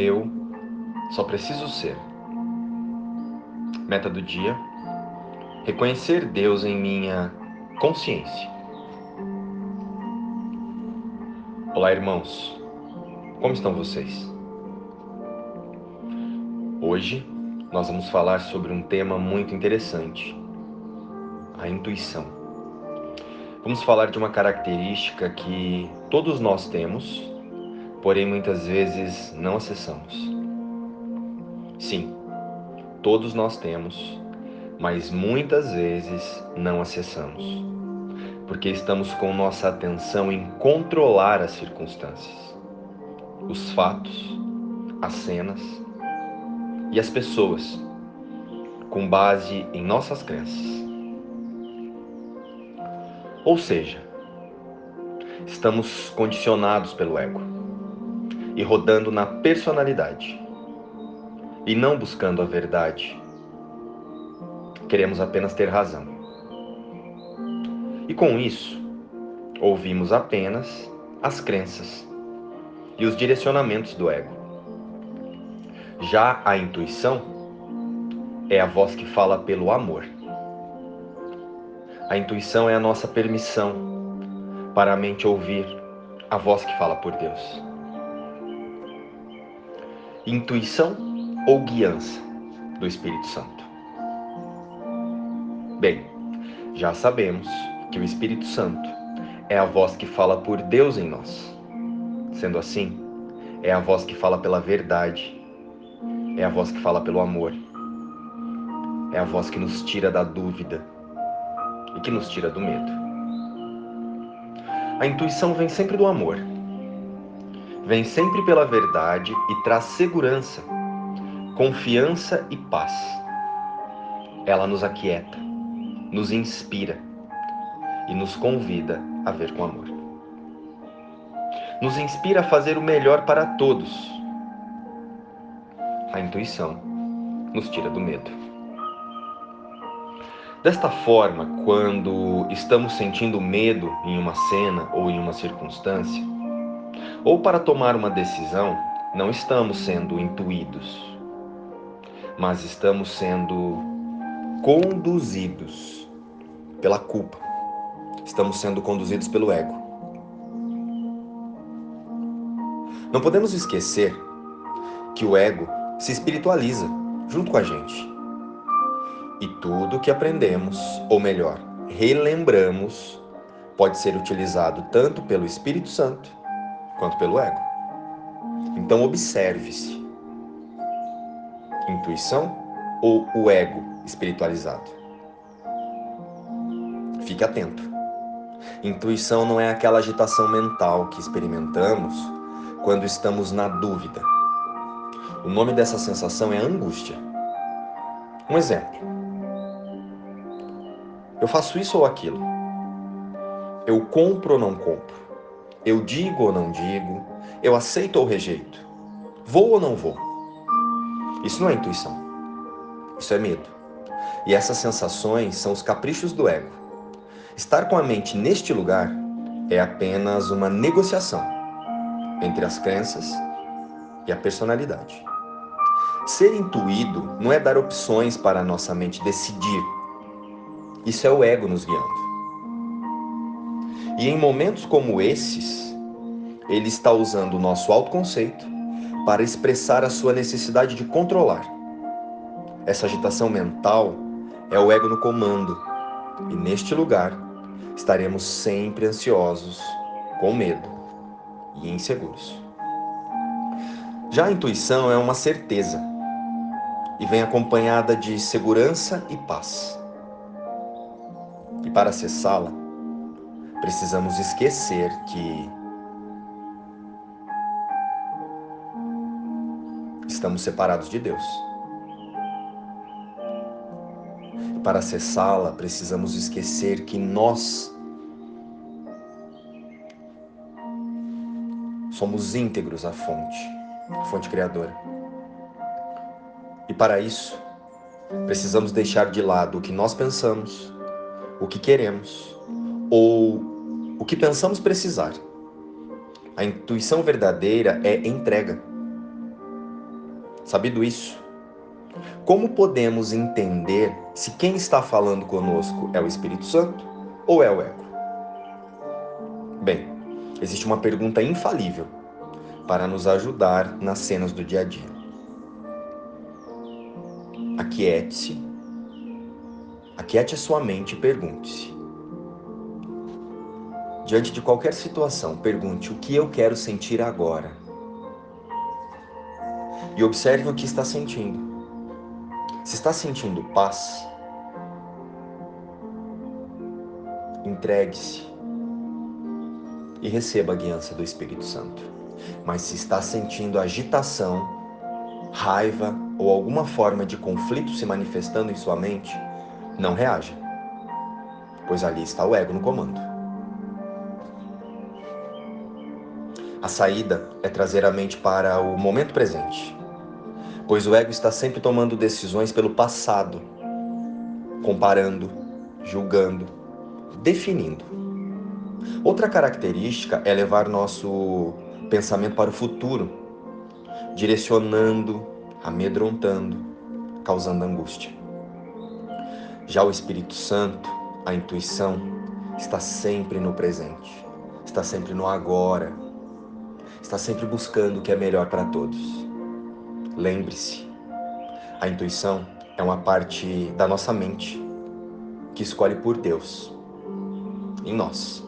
Eu só preciso ser. Meta do dia: reconhecer Deus em minha consciência. Olá, irmãos. Como estão vocês? Hoje nós vamos falar sobre um tema muito interessante: a intuição. Vamos falar de uma característica que todos nós temos, porém muitas vezes não acessamos. Sim, todos nós temos, mas muitas vezes não acessamos, porque estamos com nossa atenção em controlar as circunstâncias, os fatos, as cenas e as pessoas, com base em nossas crenças. Ou seja, estamos condicionados pelo ego e rodando na personalidade e não buscando a verdade. Queremos apenas ter razão. E com isso, ouvimos apenas as crenças e os direcionamentos do ego. Já a intuição é a voz que fala pelo amor. A intuição é a nossa permissão para a mente ouvir a voz que fala por Deus. Intuição ou guiança do Espírito Santo? Bem, já sabemos que o Espírito Santo é a voz que fala por Deus em nós. Sendo assim, é a voz que fala pela verdade é a voz que fala pelo amor. É a voz que nos tira da dúvida e que nos tira do medo. A intuição vem sempre do amor. Vem sempre pela verdade e traz segurança, confiança e paz. Ela nos aquieta, nos inspira e nos convida a ver com amor. Nos inspira a fazer o melhor para todos a intuição nos tira do medo. Desta forma, quando estamos sentindo medo em uma cena ou em uma circunstância, ou para tomar uma decisão, não estamos sendo intuídos, mas estamos sendo conduzidos pela culpa. Estamos sendo conduzidos pelo ego. Não podemos esquecer que o ego se espiritualiza junto com a gente. E tudo que aprendemos, ou melhor, relembramos, pode ser utilizado tanto pelo Espírito Santo quanto pelo ego. Então observe-se. Intuição ou o ego espiritualizado? Fique atento. Intuição não é aquela agitação mental que experimentamos quando estamos na dúvida o nome dessa sensação é angústia. Um exemplo. Eu faço isso ou aquilo. Eu compro ou não compro. Eu digo ou não digo. Eu aceito ou rejeito. Vou ou não vou. Isso não é intuição. Isso é medo. E essas sensações são os caprichos do ego. Estar com a mente neste lugar é apenas uma negociação entre as crenças e a personalidade. Ser intuído não é dar opções para a nossa mente decidir. Isso é o ego nos guiando. E em momentos como esses, ele está usando o nosso autoconceito para expressar a sua necessidade de controlar. Essa agitação mental é o ego no comando. E neste lugar, estaremos sempre ansiosos, com medo e inseguros. Já a intuição é uma certeza e vem acompanhada de segurança e paz. E para acessá-la, precisamos esquecer que estamos separados de Deus. Para acessá-la, precisamos esquecer que nós somos íntegros à fonte a fonte criadora. E para isso, precisamos deixar de lado o que nós pensamos, o que queremos ou o que pensamos precisar. A intuição verdadeira é entrega. Sabido isso, como podemos entender se quem está falando conosco é o Espírito Santo ou é o ego? Bem, existe uma pergunta infalível para nos ajudar nas cenas do dia a dia. Aquiete-se, aquiete a sua mente e pergunte-se: Diante de qualquer situação, pergunte o que eu quero sentir agora. E observe o que está sentindo. Se está sentindo paz, entregue-se e receba a guiança do Espírito Santo. Mas se está sentindo agitação, raiva ou alguma forma de conflito se manifestando em sua mente, não reaja, pois ali está o ego no comando. A saída é trazer a mente para o momento presente, pois o ego está sempre tomando decisões pelo passado, comparando, julgando, definindo. Outra característica é levar nosso pensamento para o futuro, direcionando, amedrontando, causando angústia. Já o Espírito Santo, a intuição, está sempre no presente, está sempre no agora, está sempre buscando o que é melhor para todos. Lembre-se, a intuição é uma parte da nossa mente que escolhe por Deus em nós.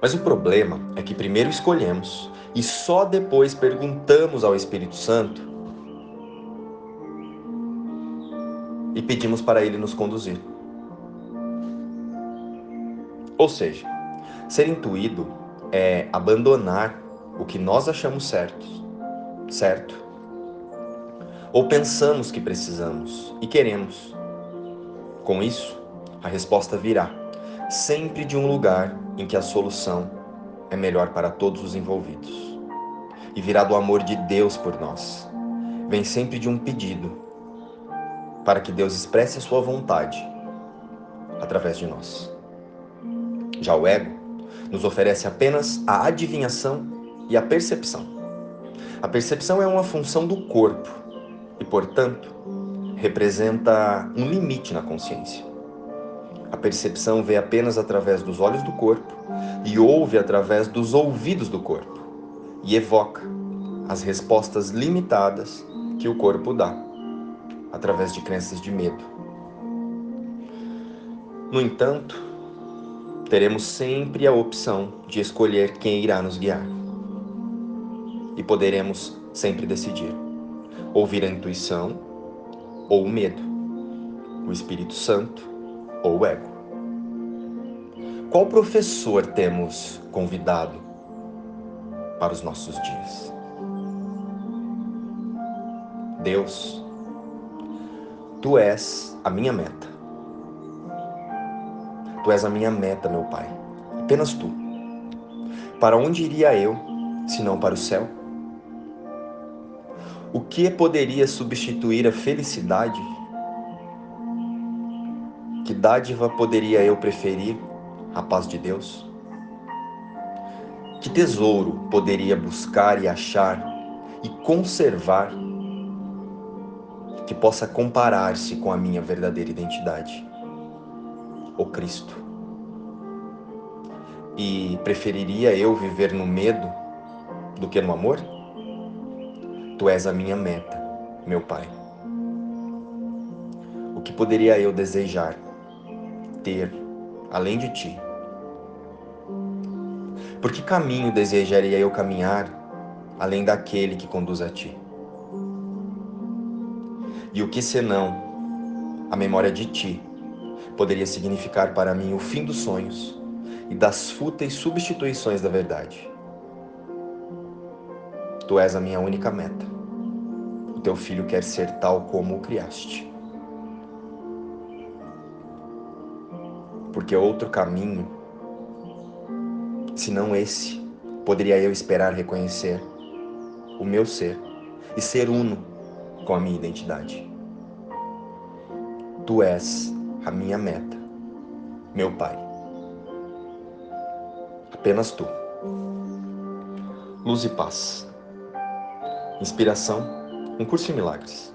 Mas o problema é que primeiro escolhemos e só depois perguntamos ao Espírito Santo e pedimos para ele nos conduzir. Ou seja, ser intuído é abandonar o que nós achamos certo, certo? Ou pensamos que precisamos e queremos. Com isso, a resposta virá sempre de um lugar em que a solução é melhor para todos os envolvidos. E virá do amor de Deus por nós. Vem sempre de um pedido para que Deus expresse a sua vontade através de nós. Já o ego nos oferece apenas a adivinhação e a percepção. A percepção é uma função do corpo e, portanto, representa um limite na consciência. A percepção vê apenas através dos olhos do corpo e ouve através dos ouvidos do corpo e evoca as respostas limitadas que o corpo dá através de crenças de medo. No entanto, teremos sempre a opção de escolher quem irá nos guiar. E poderemos sempre decidir: ouvir a intuição ou o medo, o Espírito Santo ou o ego. Qual professor temos convidado para os nossos dias? Deus, tu és a minha meta Tu és a minha meta, meu Pai. Apenas tu. Para onde iria eu, se não para o céu? O que poderia substituir a felicidade? Que dádiva poderia eu preferir a paz de Deus? Que tesouro poderia buscar e achar e conservar que possa comparar-se com a minha verdadeira identidade? O Cristo. E preferiria eu viver no medo do que no amor? Tu és a minha meta, meu Pai. O que poderia eu desejar ter além de ti? Por que caminho desejaria eu caminhar além daquele que conduz a ti? E o que senão a memória de ti poderia significar para mim o fim dos sonhos e das fúteis substituições da verdade. Tu és a minha única meta. O teu filho quer ser tal como o criaste. Porque outro caminho, se não esse, poderia eu esperar reconhecer o meu ser e ser uno com a minha identidade. Tu és a minha meta, meu Pai. Apenas tu. Luz e paz. Inspiração, um curso em milagres.